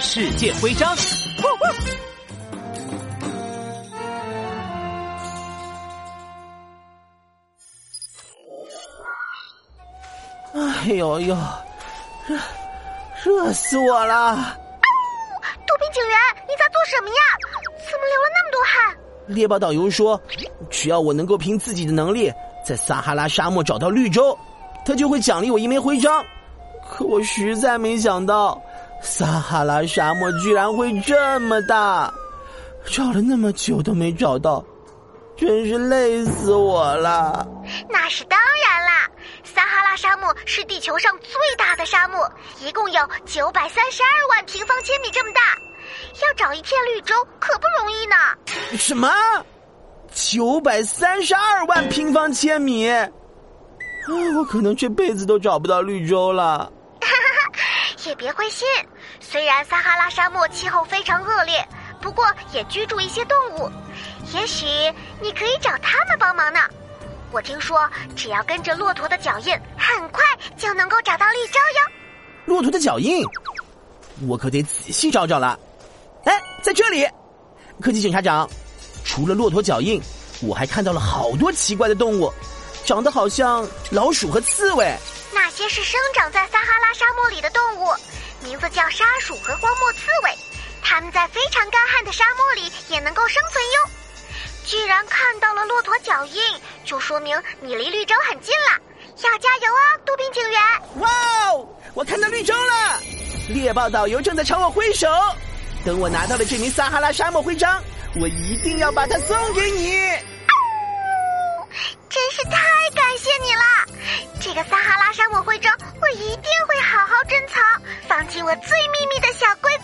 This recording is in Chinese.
世界徽章。哎呦呦，热热死我了！杜宾警员，你在做什么呀？怎么流了那么多汗？猎豹导游说，只要我能够凭自己的能力在撒哈拉沙漠找到绿洲，他就会奖励我一枚徽章。可我实在没想到，撒哈拉沙漠居然会这么大，找了那么久都没找到，真是累死我了。那是当然啦，撒哈拉沙漠是地球上最大的沙漠，一共有九百三十二万平方千米这么大，要找一片绿洲可不容易呢。什么？九百三十二万平方千米？啊，我可能这辈子都找不到绿洲了。也别灰心，虽然撒哈拉沙漠气候非常恶劣，不过也居住一些动物，也许你可以找他们帮忙呢。我听说，只要跟着骆驼的脚印，很快就能够找到绿洲哟。骆驼的脚印，我可得仔细找找了。哎，在这里，科技警察长，除了骆驼脚印，我还看到了好多奇怪的动物，长得好像老鼠和刺猬。那些是生长在撒哈拉沙漠里的动物，名字叫沙鼠和荒漠刺猬。它们在非常干旱的沙漠里也能够生存哟。既然看到了骆驼脚印，就说明你离绿洲很近了。要加油哦，杜宾警员！哇哦，我看到绿洲了！猎豹导游正在朝我挥手。等我拿到了这名撒哈拉沙漠徽章，我一定要把它送给你。真是太感谢你了！这个撒哈拉沙漠徽章，藏起我最秘密的小闺